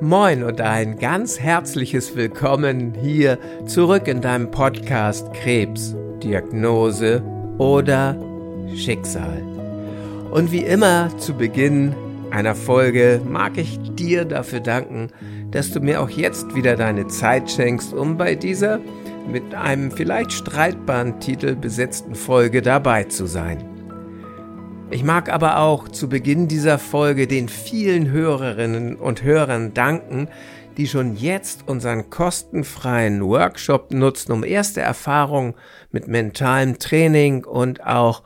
Moin und ein ganz herzliches Willkommen hier zurück in deinem Podcast Krebs, Diagnose oder Schicksal. Und wie immer zu Beginn einer Folge mag ich dir dafür danken, dass du mir auch jetzt wieder deine Zeit schenkst, um bei dieser mit einem vielleicht streitbaren Titel besetzten Folge dabei zu sein. Ich mag aber auch zu Beginn dieser Folge den vielen Hörerinnen und Hörern danken, die schon jetzt unseren kostenfreien Workshop nutzen, um erste Erfahrungen mit mentalem Training und auch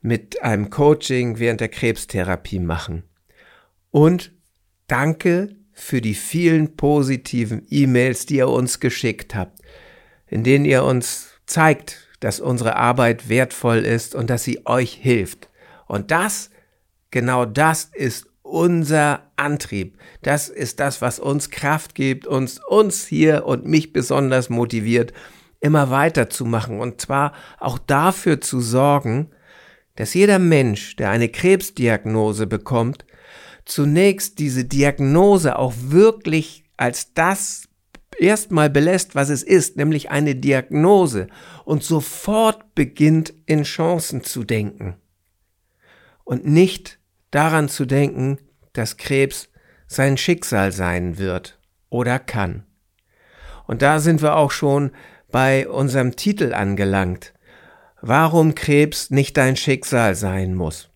mit einem Coaching während der Krebstherapie machen. Und danke für die vielen positiven E-Mails, die ihr uns geschickt habt, in denen ihr uns zeigt, dass unsere Arbeit wertvoll ist und dass sie euch hilft. Und das, genau das ist unser Antrieb. Das ist das, was uns Kraft gibt, uns, uns hier und mich besonders motiviert, immer weiterzumachen. Und zwar auch dafür zu sorgen, dass jeder Mensch, der eine Krebsdiagnose bekommt, zunächst diese Diagnose auch wirklich als das erstmal belässt, was es ist, nämlich eine Diagnose und sofort beginnt in Chancen zu denken und nicht daran zu denken, dass Krebs sein Schicksal sein wird oder kann. Und da sind wir auch schon bei unserem Titel angelangt. Warum Krebs nicht dein Schicksal sein muss.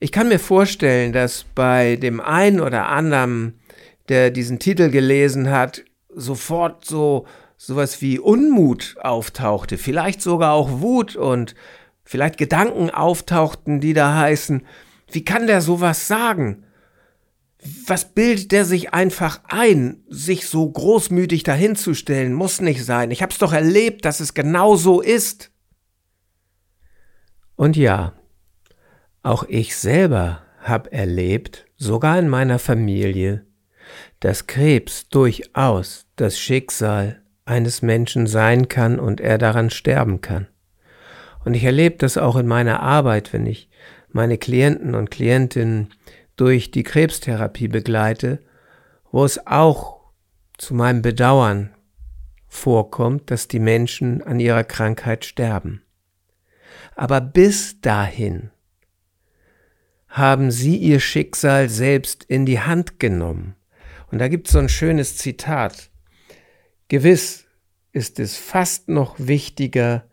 Ich kann mir vorstellen, dass bei dem einen oder anderen, der diesen Titel gelesen hat, sofort so sowas wie Unmut auftauchte, vielleicht sogar auch Wut und vielleicht Gedanken auftauchten, die da heißen, wie kann der sowas sagen? Was bildet der sich einfach ein, sich so großmütig dahinzustellen? Muss nicht sein. Ich hab's doch erlebt, dass es genau so ist. Und ja, auch ich selber hab erlebt, sogar in meiner Familie, dass Krebs durchaus das Schicksal eines Menschen sein kann und er daran sterben kann. Und ich erlebe das auch in meiner Arbeit, wenn ich meine Klienten und Klientinnen durch die Krebstherapie begleite, wo es auch zu meinem Bedauern vorkommt, dass die Menschen an ihrer Krankheit sterben. Aber bis dahin haben sie ihr Schicksal selbst in die Hand genommen. Und da gibt es so ein schönes Zitat. Gewiss ist es fast noch wichtiger,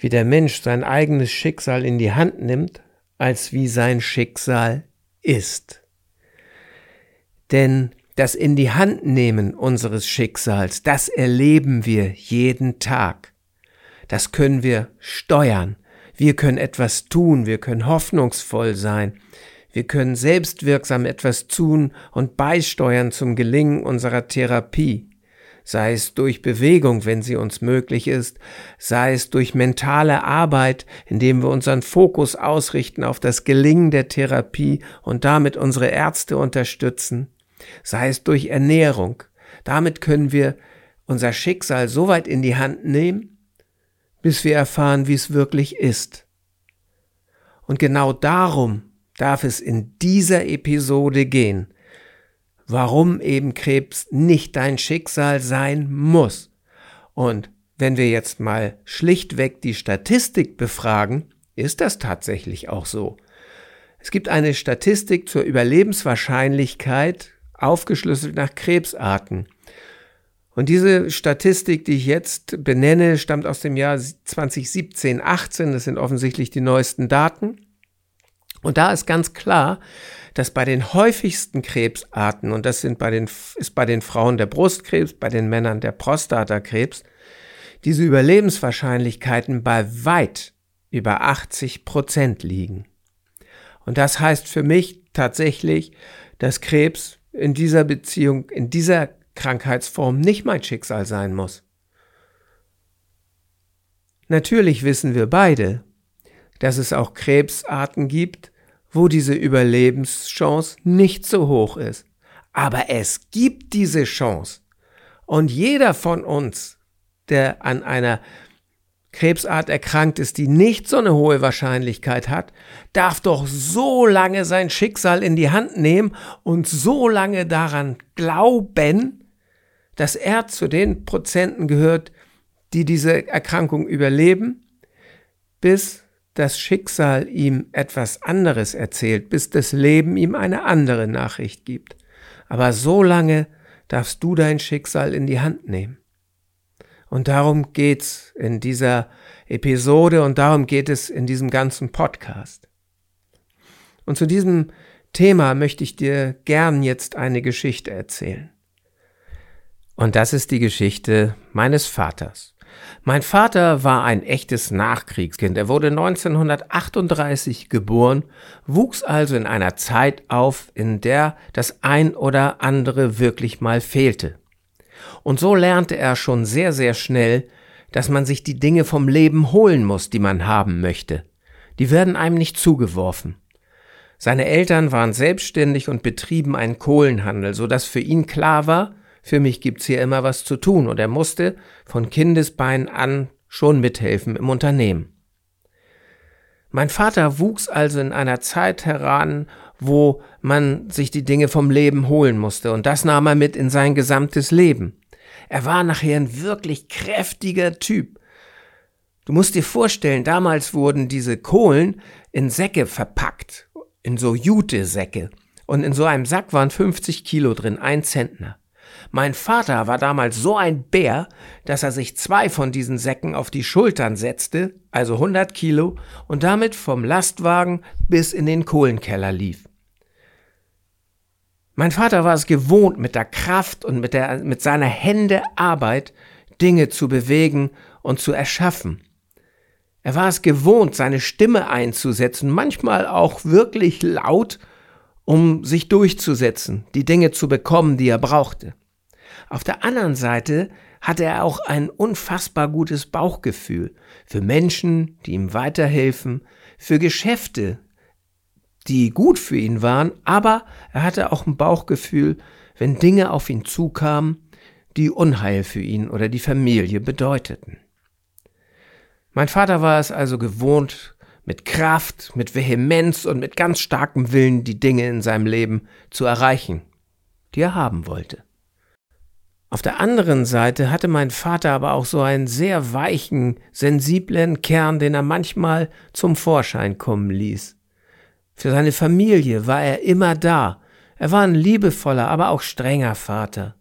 wie der Mensch sein eigenes Schicksal in die Hand nimmt, als wie sein Schicksal ist. Denn das in die Hand nehmen unseres Schicksals, das erleben wir jeden Tag. Das können wir steuern. Wir können etwas tun, wir können hoffnungsvoll sein. Wir können selbstwirksam etwas tun und beisteuern zum Gelingen unserer Therapie sei es durch Bewegung, wenn sie uns möglich ist, sei es durch mentale Arbeit, indem wir unseren Fokus ausrichten auf das Gelingen der Therapie und damit unsere Ärzte unterstützen, sei es durch Ernährung. Damit können wir unser Schicksal so weit in die Hand nehmen, bis wir erfahren, wie es wirklich ist. Und genau darum darf es in dieser Episode gehen, warum eben Krebs nicht dein Schicksal sein muss. Und wenn wir jetzt mal schlichtweg die Statistik befragen, ist das tatsächlich auch so. Es gibt eine Statistik zur Überlebenswahrscheinlichkeit, aufgeschlüsselt nach Krebsarten. Und diese Statistik, die ich jetzt benenne, stammt aus dem Jahr 2017, 18. Das sind offensichtlich die neuesten Daten. Und da ist ganz klar, dass bei den häufigsten Krebsarten, und das sind bei den, ist bei den Frauen der Brustkrebs, bei den Männern der Prostatakrebs, diese Überlebenswahrscheinlichkeiten bei weit über 80 Prozent liegen. Und das heißt für mich tatsächlich, dass Krebs in dieser Beziehung, in dieser Krankheitsform nicht mein Schicksal sein muss. Natürlich wissen wir beide, dass es auch Krebsarten gibt, wo diese Überlebenschance nicht so hoch ist. Aber es gibt diese Chance. Und jeder von uns, der an einer Krebsart erkrankt ist, die nicht so eine hohe Wahrscheinlichkeit hat, darf doch so lange sein Schicksal in die Hand nehmen und so lange daran glauben, dass er zu den Prozenten gehört, die diese Erkrankung überleben, bis das Schicksal ihm etwas anderes erzählt, bis das Leben ihm eine andere Nachricht gibt. Aber so lange darfst du dein Schicksal in die Hand nehmen. Und darum geht's in dieser Episode und darum geht es in diesem ganzen Podcast. Und zu diesem Thema möchte ich dir gern jetzt eine Geschichte erzählen. Und das ist die Geschichte meines Vaters. Mein Vater war ein echtes Nachkriegskind. Er wurde 1938 geboren, wuchs also in einer Zeit auf, in der das ein oder andere wirklich mal fehlte. Und so lernte er schon sehr, sehr schnell, dass man sich die Dinge vom Leben holen muss, die man haben möchte. Die werden einem nicht zugeworfen. Seine Eltern waren selbstständig und betrieben einen Kohlenhandel, so dass für ihn klar war, für mich gibt's hier immer was zu tun und er musste von Kindesbein an schon mithelfen im Unternehmen. Mein Vater wuchs also in einer Zeit heran, wo man sich die Dinge vom Leben holen musste, und das nahm er mit in sein gesamtes Leben. Er war nachher ein wirklich kräftiger Typ. Du musst dir vorstellen, damals wurden diese Kohlen in Säcke verpackt, in so Jute-Säcke. Und in so einem Sack waren 50 Kilo drin, ein Zentner. Mein Vater war damals so ein Bär, dass er sich zwei von diesen Säcken auf die Schultern setzte, also 100 Kilo, und damit vom Lastwagen bis in den Kohlenkeller lief. Mein Vater war es gewohnt, mit der Kraft und mit, der, mit seiner Hände Arbeit Dinge zu bewegen und zu erschaffen. Er war es gewohnt, seine Stimme einzusetzen, manchmal auch wirklich laut, um sich durchzusetzen, die Dinge zu bekommen, die er brauchte. Auf der anderen Seite hatte er auch ein unfassbar gutes Bauchgefühl für Menschen, die ihm weiterhelfen, für Geschäfte, die gut für ihn waren, aber er hatte auch ein Bauchgefühl, wenn Dinge auf ihn zukamen, die Unheil für ihn oder die Familie bedeuteten. Mein Vater war es also gewohnt, mit Kraft, mit Vehemenz und mit ganz starkem Willen die Dinge in seinem Leben zu erreichen, die er haben wollte. Auf der anderen Seite hatte mein Vater aber auch so einen sehr weichen, sensiblen Kern, den er manchmal zum Vorschein kommen ließ. Für seine Familie war er immer da. Er war ein liebevoller, aber auch strenger Vater.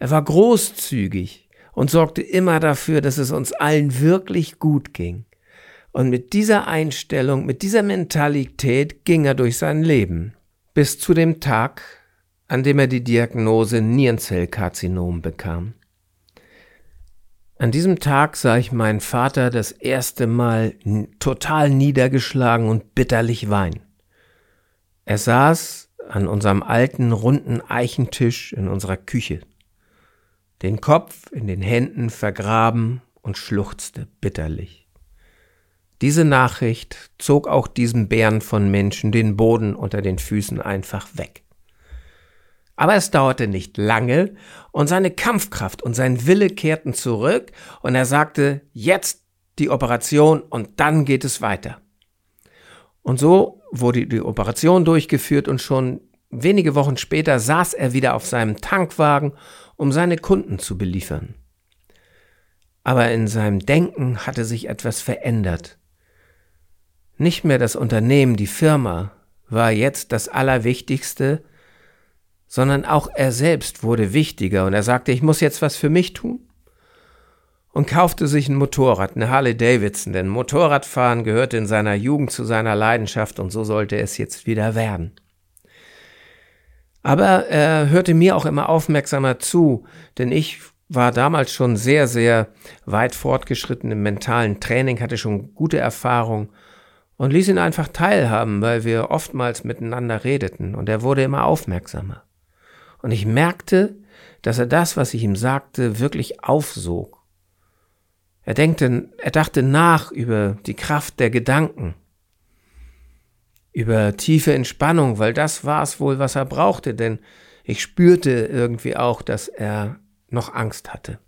Er war großzügig und sorgte immer dafür, dass es uns allen wirklich gut ging. Und mit dieser Einstellung, mit dieser Mentalität ging er durch sein Leben. Bis zu dem Tag, an dem er die Diagnose Nierenzellkarzinom bekam. An diesem Tag sah ich meinen Vater das erste Mal total niedergeschlagen und bitterlich weinen. Er saß an unserem alten runden Eichentisch in unserer Küche, den Kopf in den Händen vergraben und schluchzte bitterlich. Diese Nachricht zog auch diesem Bären von Menschen den Boden unter den Füßen einfach weg. Aber es dauerte nicht lange und seine Kampfkraft und sein Wille kehrten zurück und er sagte, jetzt die Operation und dann geht es weiter. Und so wurde die Operation durchgeführt und schon wenige Wochen später saß er wieder auf seinem Tankwagen, um seine Kunden zu beliefern. Aber in seinem Denken hatte sich etwas verändert. Nicht mehr das Unternehmen, die Firma war jetzt das Allerwichtigste, sondern auch er selbst wurde wichtiger und er sagte, ich muss jetzt was für mich tun und kaufte sich ein Motorrad, eine Harley Davidson, denn Motorradfahren gehörte in seiner Jugend zu seiner Leidenschaft und so sollte es jetzt wieder werden. Aber er hörte mir auch immer aufmerksamer zu, denn ich war damals schon sehr, sehr weit fortgeschritten im mentalen Training, hatte schon gute Erfahrung und ließ ihn einfach teilhaben, weil wir oftmals miteinander redeten und er wurde immer aufmerksamer. Und ich merkte, dass er das, was ich ihm sagte, wirklich aufsog. Er, denkte, er dachte nach über die Kraft der Gedanken, über tiefe Entspannung, weil das war es wohl, was er brauchte, denn ich spürte irgendwie auch, dass er noch Angst hatte.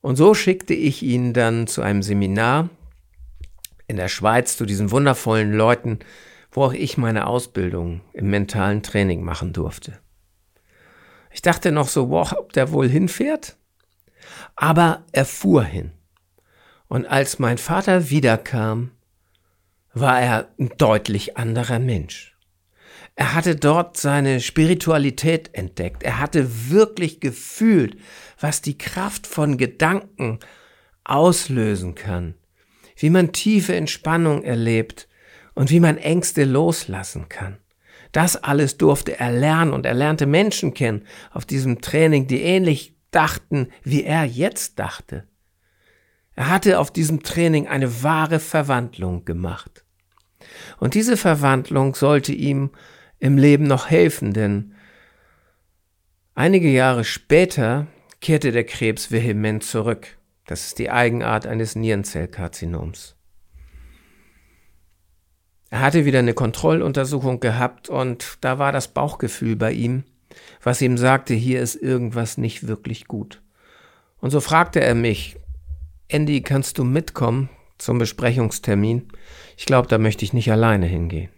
Und so schickte ich ihn dann zu einem Seminar in der Schweiz zu diesen wundervollen Leuten, wo auch ich meine Ausbildung im mentalen Training machen durfte. Ich dachte noch so, boah, ob der wohl hinfährt? Aber er fuhr hin. Und als mein Vater wiederkam, war er ein deutlich anderer Mensch. Er hatte dort seine Spiritualität entdeckt. Er hatte wirklich gefühlt, was die Kraft von Gedanken auslösen kann, wie man tiefe Entspannung erlebt und wie man Ängste loslassen kann. Das alles durfte er lernen und er lernte Menschen kennen auf diesem Training, die ähnlich dachten, wie er jetzt dachte. Er hatte auf diesem Training eine wahre Verwandlung gemacht. Und diese Verwandlung sollte ihm im Leben noch helfen, denn einige Jahre später kehrte der Krebs vehement zurück. Das ist die Eigenart eines Nierenzellkarzinoms. Er hatte wieder eine Kontrolluntersuchung gehabt und da war das Bauchgefühl bei ihm, was ihm sagte, hier ist irgendwas nicht wirklich gut. Und so fragte er mich, Andy, kannst du mitkommen zum Besprechungstermin? Ich glaube, da möchte ich nicht alleine hingehen.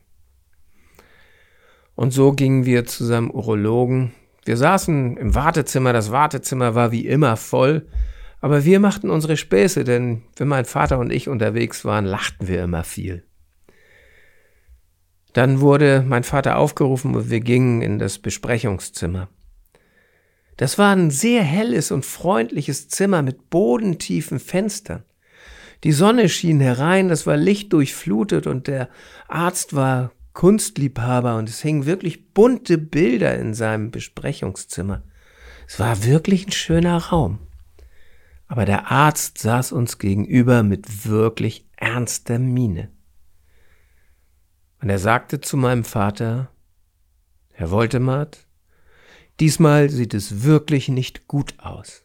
Und so gingen wir zu seinem Urologen. Wir saßen im Wartezimmer, das Wartezimmer war wie immer voll, aber wir machten unsere Späße, denn wenn mein Vater und ich unterwegs waren, lachten wir immer viel. Dann wurde mein Vater aufgerufen und wir gingen in das Besprechungszimmer. Das war ein sehr helles und freundliches Zimmer mit bodentiefen Fenstern. Die Sonne schien herein, das war lichtdurchflutet und der Arzt war Kunstliebhaber und es hingen wirklich bunte Bilder in seinem Besprechungszimmer. Es war wirklich ein schöner Raum. Aber der Arzt saß uns gegenüber mit wirklich ernster Miene. Und er sagte zu meinem Vater, Herr Woltemart, diesmal sieht es wirklich nicht gut aus.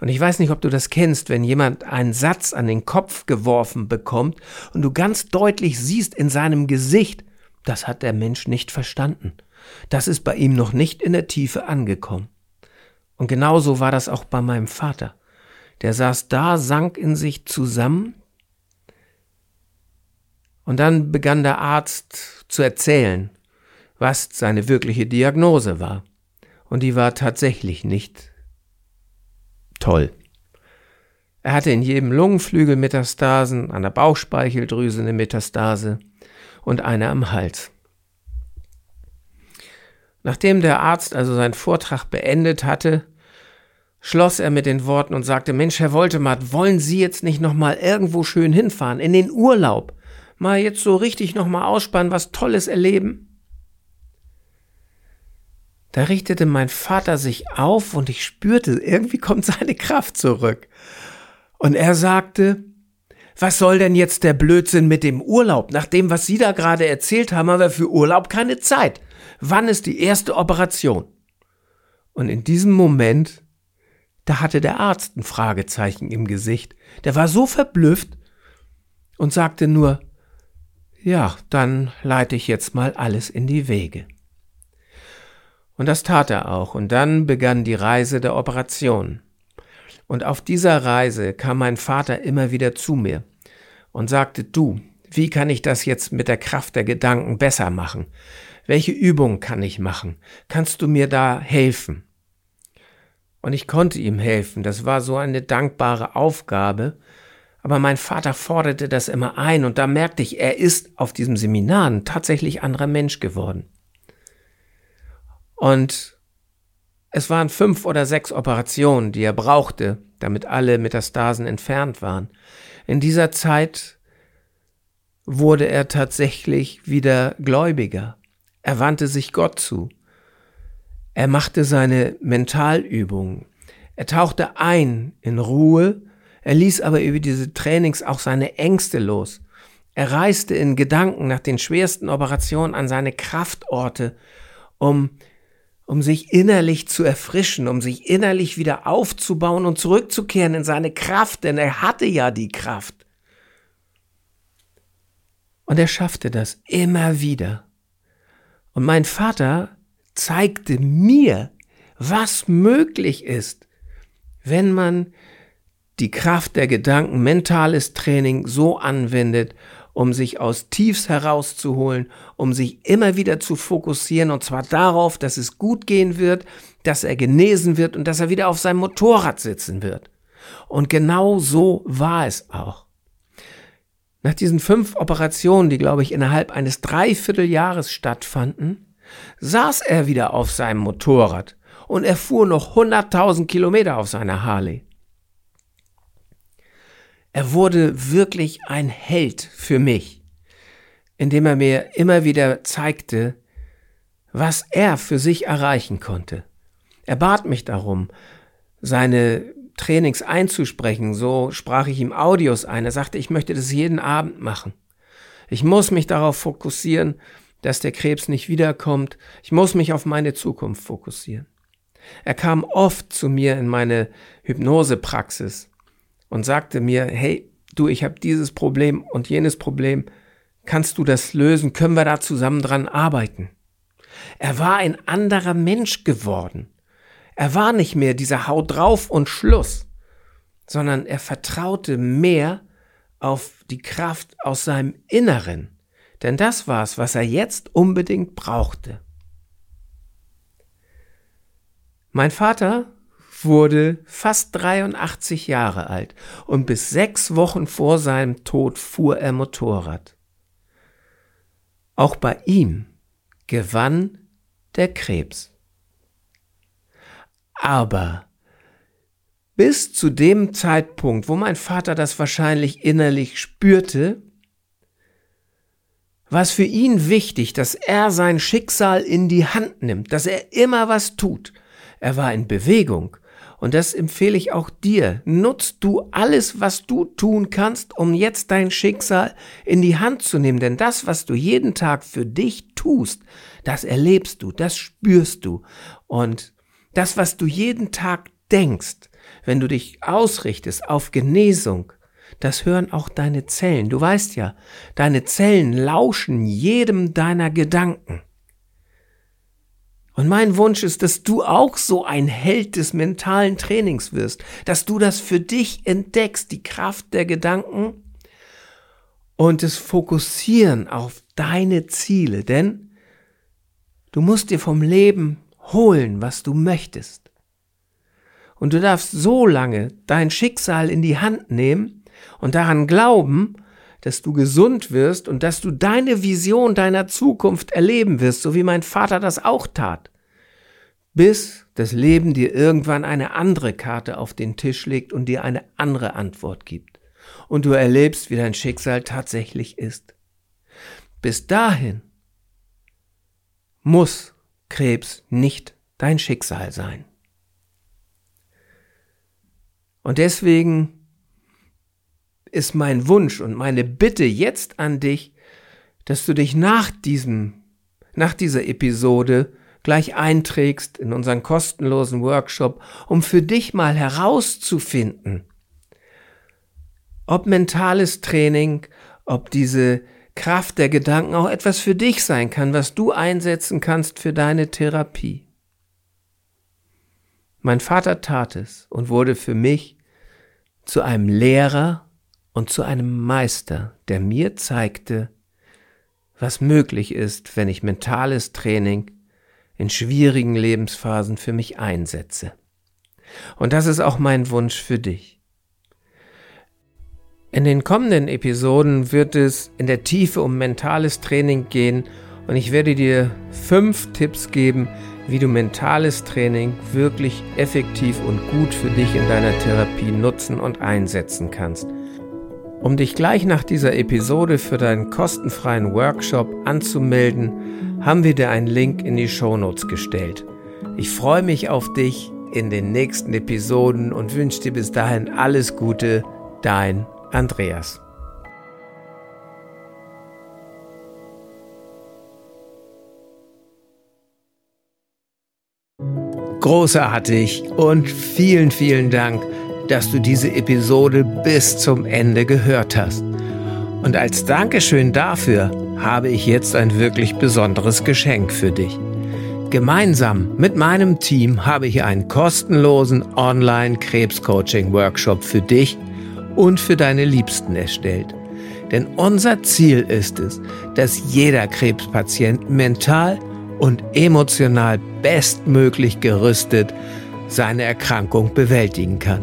Und ich weiß nicht, ob du das kennst, wenn jemand einen Satz an den Kopf geworfen bekommt und du ganz deutlich siehst in seinem Gesicht, das hat der Mensch nicht verstanden. Das ist bei ihm noch nicht in der Tiefe angekommen. Und genauso war das auch bei meinem Vater. Der saß da, sank in sich zusammen. Und dann begann der Arzt zu erzählen, was seine wirkliche Diagnose war. Und die war tatsächlich nicht toll. Er hatte in jedem Lungenflügel Metastasen, an der Bauchspeicheldrüse eine Metastase und eine am Hals. Nachdem der Arzt also seinen Vortrag beendet hatte, schloss er mit den Worten und sagte, Mensch, Herr Woltemart, wollen Sie jetzt nicht nochmal irgendwo schön hinfahren, in den Urlaub? Mal jetzt so richtig nochmal ausspannen, was Tolles erleben? Da richtete mein Vater sich auf und ich spürte, irgendwie kommt seine Kraft zurück. Und er sagte, was soll denn jetzt der Blödsinn mit dem Urlaub? Nach dem, was Sie da gerade erzählt haben, haben wir für Urlaub keine Zeit. Wann ist die erste Operation? Und in diesem Moment, da hatte der Arzt ein Fragezeichen im Gesicht. Der war so verblüfft und sagte nur, ja, dann leite ich jetzt mal alles in die Wege. Und das tat er auch. Und dann begann die Reise der Operation. Und auf dieser Reise kam mein Vater immer wieder zu mir und sagte, du, wie kann ich das jetzt mit der Kraft der Gedanken besser machen? Welche Übung kann ich machen? Kannst du mir da helfen? Und ich konnte ihm helfen. Das war so eine dankbare Aufgabe. Aber mein Vater forderte das immer ein und da merkte ich, er ist auf diesem Seminar ein tatsächlich anderer Mensch geworden. Und es waren fünf oder sechs Operationen, die er brauchte, damit alle Metastasen entfernt waren. In dieser Zeit wurde er tatsächlich wieder Gläubiger. Er wandte sich Gott zu. Er machte seine Mentalübungen. Er tauchte ein in Ruhe. Er ließ aber über diese Trainings auch seine Ängste los. Er reiste in Gedanken nach den schwersten Operationen an seine Kraftorte, um um sich innerlich zu erfrischen, um sich innerlich wieder aufzubauen und zurückzukehren in seine Kraft, denn er hatte ja die Kraft. Und er schaffte das immer wieder. Und mein Vater zeigte mir, was möglich ist, wenn man die Kraft der Gedanken, mentales Training so anwendet, um sich aus Tiefs herauszuholen, um sich immer wieder zu fokussieren und zwar darauf, dass es gut gehen wird, dass er genesen wird und dass er wieder auf seinem Motorrad sitzen wird. Und genau so war es auch. Nach diesen fünf Operationen, die glaube ich innerhalb eines Dreivierteljahres stattfanden, saß er wieder auf seinem Motorrad und er fuhr noch 100.000 Kilometer auf seiner Harley. Er wurde wirklich ein Held für mich, indem er mir immer wieder zeigte, was er für sich erreichen konnte. Er bat mich darum, seine Trainings einzusprechen, so sprach ich ihm Audios ein. Er sagte, ich möchte das jeden Abend machen. Ich muss mich darauf fokussieren, dass der Krebs nicht wiederkommt. Ich muss mich auf meine Zukunft fokussieren. Er kam oft zu mir in meine Hypnosepraxis und sagte mir, hey, du, ich habe dieses Problem und jenes Problem, kannst du das lösen? Können wir da zusammen dran arbeiten? Er war ein anderer Mensch geworden. Er war nicht mehr dieser Haut drauf und Schluss, sondern er vertraute mehr auf die Kraft aus seinem Inneren. Denn das war es, was er jetzt unbedingt brauchte. Mein Vater wurde fast 83 Jahre alt und bis sechs Wochen vor seinem Tod fuhr er Motorrad. Auch bei ihm gewann der Krebs. Aber bis zu dem Zeitpunkt, wo mein Vater das wahrscheinlich innerlich spürte, war es für ihn wichtig, dass er sein Schicksal in die Hand nimmt, dass er immer was tut. Er war in Bewegung und das empfehle ich auch dir. Nutzt du alles, was du tun kannst, um jetzt dein Schicksal in die Hand zu nehmen. Denn das, was du jeden Tag für dich tust, das erlebst du, das spürst du. Und das, was du jeden Tag denkst, wenn du dich ausrichtest auf Genesung, das hören auch deine Zellen. Du weißt ja, deine Zellen lauschen jedem deiner Gedanken. Und mein Wunsch ist, dass du auch so ein Held des mentalen Trainings wirst, dass du das für dich entdeckst, die Kraft der Gedanken und das Fokussieren auf deine Ziele, denn du musst dir vom Leben holen, was du möchtest. Und du darfst so lange dein Schicksal in die Hand nehmen und daran glauben, dass du gesund wirst und dass du deine Vision deiner Zukunft erleben wirst, so wie mein Vater das auch tat. Bis das Leben dir irgendwann eine andere Karte auf den Tisch legt und dir eine andere Antwort gibt. Und du erlebst, wie dein Schicksal tatsächlich ist. Bis dahin muss Krebs nicht dein Schicksal sein. Und deswegen ist mein Wunsch und meine Bitte jetzt an dich, dass du dich nach diesem, nach dieser Episode gleich einträgst in unseren kostenlosen Workshop, um für dich mal herauszufinden, ob mentales Training, ob diese Kraft der Gedanken auch etwas für dich sein kann, was du einsetzen kannst für deine Therapie. Mein Vater tat es und wurde für mich zu einem Lehrer und zu einem Meister, der mir zeigte, was möglich ist, wenn ich mentales Training in schwierigen Lebensphasen für mich einsetze. Und das ist auch mein Wunsch für dich. In den kommenden Episoden wird es in der Tiefe um mentales Training gehen und ich werde dir fünf Tipps geben, wie du mentales Training wirklich effektiv und gut für dich in deiner Therapie nutzen und einsetzen kannst. Um dich gleich nach dieser Episode für deinen kostenfreien Workshop anzumelden, haben wir dir einen Link in die Shownotes gestellt. Ich freue mich auf dich in den nächsten Episoden und wünsche dir bis dahin alles Gute, dein Andreas. Großartig und vielen, vielen Dank dass du diese Episode bis zum Ende gehört hast. Und als Dankeschön dafür habe ich jetzt ein wirklich besonderes Geschenk für dich. Gemeinsam mit meinem Team habe ich einen kostenlosen Online-Krebs-Coaching-Workshop für dich und für deine Liebsten erstellt. Denn unser Ziel ist es, dass jeder Krebspatient mental und emotional bestmöglich gerüstet seine Erkrankung bewältigen kann.